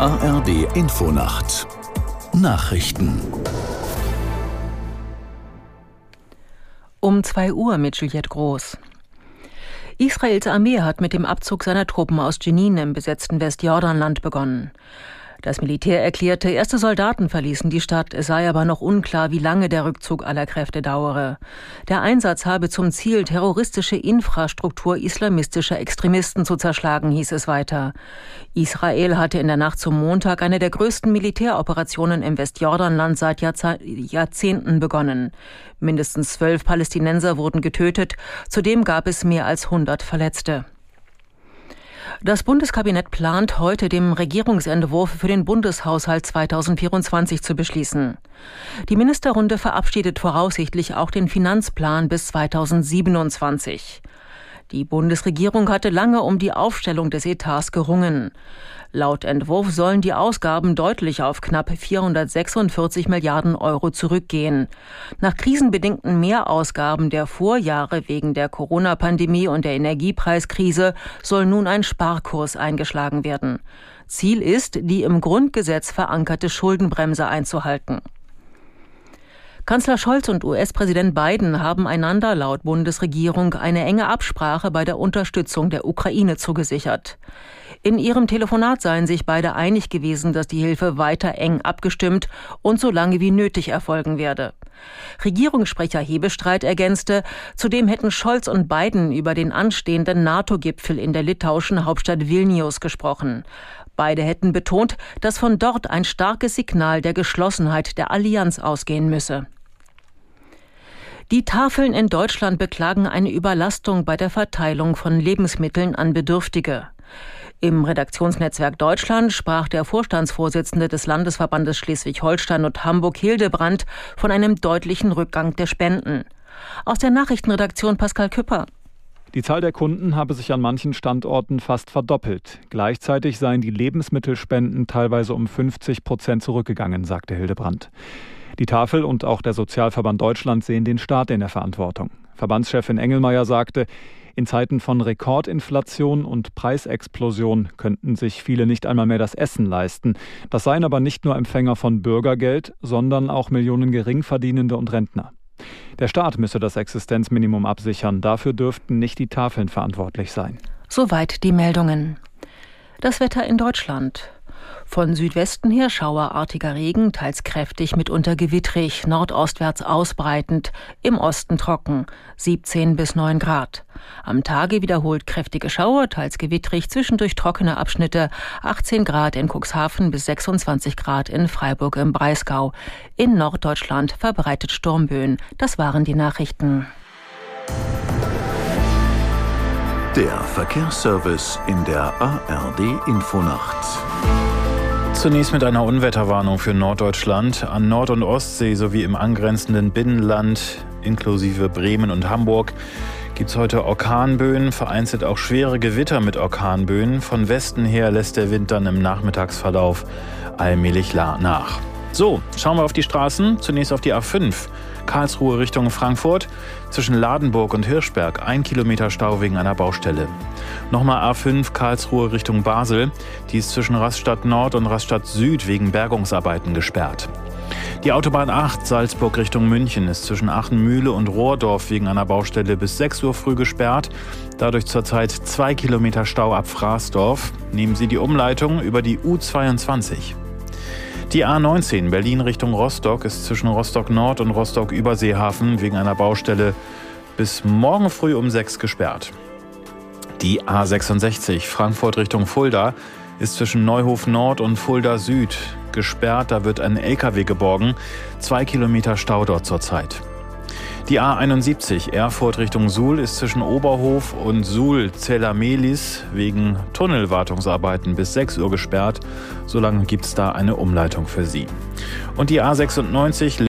ARD Infonacht Nachrichten Um 2 Uhr mit Juliette Groß. Israels Armee hat mit dem Abzug seiner Truppen aus Jenin im besetzten Westjordanland begonnen. Das Militär erklärte, erste Soldaten verließen die Stadt, es sei aber noch unklar, wie lange der Rückzug aller Kräfte dauere. Der Einsatz habe zum Ziel, terroristische Infrastruktur islamistischer Extremisten zu zerschlagen, hieß es weiter. Israel hatte in der Nacht zum Montag eine der größten Militäroperationen im Westjordanland seit Jahrzehnten begonnen. Mindestens zwölf Palästinenser wurden getötet, zudem gab es mehr als 100 Verletzte. Das Bundeskabinett plant heute den Regierungsentwurf für den Bundeshaushalt 2024 zu beschließen. Die Ministerrunde verabschiedet voraussichtlich auch den Finanzplan bis 2027. Die Bundesregierung hatte lange um die Aufstellung des Etats gerungen. Laut Entwurf sollen die Ausgaben deutlich auf knapp 446 Milliarden Euro zurückgehen. Nach krisenbedingten Mehrausgaben der Vorjahre wegen der Corona-Pandemie und der Energiepreiskrise soll nun ein Sparkurs eingeschlagen werden. Ziel ist, die im Grundgesetz verankerte Schuldenbremse einzuhalten. Kanzler Scholz und US-Präsident Biden haben einander laut Bundesregierung eine enge Absprache bei der Unterstützung der Ukraine zugesichert. In ihrem Telefonat seien sich beide einig gewesen, dass die Hilfe weiter eng abgestimmt und so lange wie nötig erfolgen werde. Regierungssprecher Hebestreit ergänzte, zudem hätten Scholz und Biden über den anstehenden NATO-Gipfel in der litauischen Hauptstadt Vilnius gesprochen. Beide hätten betont, dass von dort ein starkes Signal der Geschlossenheit der Allianz ausgehen müsse. Die Tafeln in Deutschland beklagen eine Überlastung bei der Verteilung von Lebensmitteln an Bedürftige. Im Redaktionsnetzwerk Deutschland sprach der Vorstandsvorsitzende des Landesverbandes Schleswig-Holstein und Hamburg Hildebrand von einem deutlichen Rückgang der Spenden. Aus der Nachrichtenredaktion Pascal Küpper. Die Zahl der Kunden habe sich an manchen Standorten fast verdoppelt. Gleichzeitig seien die Lebensmittelspenden teilweise um 50 Prozent zurückgegangen, sagte Hildebrand. Die Tafel und auch der Sozialverband Deutschland sehen den Staat in der Verantwortung. Verbandschefin Engelmeier sagte, in Zeiten von Rekordinflation und Preisexplosion könnten sich viele nicht einmal mehr das Essen leisten. Das seien aber nicht nur Empfänger von Bürgergeld, sondern auch Millionen Geringverdienende und Rentner. Der Staat müsse das Existenzminimum absichern. Dafür dürften nicht die Tafeln verantwortlich sein. Soweit die Meldungen. Das Wetter in Deutschland. Von Südwesten her schauerartiger Regen, teils kräftig, mitunter gewittrig, nordostwärts ausbreitend, im Osten trocken, 17 bis 9 Grad. Am Tage wiederholt kräftige Schauer, teils gewittrig, zwischendurch trockene Abschnitte, 18 Grad in Cuxhaven bis 26 Grad in Freiburg im Breisgau. In Norddeutschland verbreitet Sturmböen. Das waren die Nachrichten. Der Verkehrsservice in der ARD Infonacht. Zunächst mit einer Unwetterwarnung für Norddeutschland. An Nord- und Ostsee sowie im angrenzenden Binnenland inklusive Bremen und Hamburg gibt es heute Orkanböen, vereinzelt auch schwere Gewitter mit Orkanböen. Von Westen her lässt der Wind dann im Nachmittagsverlauf allmählich nach. So, schauen wir auf die Straßen. Zunächst auf die A5. Karlsruhe Richtung Frankfurt. Zwischen Ladenburg und Hirschberg ein Kilometer Stau wegen einer Baustelle. Nochmal A5 Karlsruhe Richtung Basel. Die ist zwischen Raststadt Nord und Raststadt Süd wegen Bergungsarbeiten gesperrt. Die Autobahn 8 Salzburg Richtung München ist zwischen Aachenmühle und Rohrdorf wegen einer Baustelle bis 6 Uhr früh gesperrt. Dadurch zurzeit zwei Kilometer Stau ab Fraßdorf. Nehmen Sie die Umleitung über die U22. Die A19 Berlin Richtung Rostock ist zwischen Rostock Nord und Rostock Überseehafen wegen einer Baustelle bis morgen früh um 6 gesperrt. Die A66 Frankfurt Richtung Fulda ist zwischen Neuhof Nord und Fulda Süd gesperrt. Da wird ein LKW geborgen. Zwei Kilometer Stau dort zurzeit. Die A71 Erfurt Richtung Suhl ist zwischen Oberhof und Suhl-Zellamelis wegen Tunnelwartungsarbeiten bis 6 Uhr gesperrt. Solange gibt es da eine Umleitung für Sie. Und die A96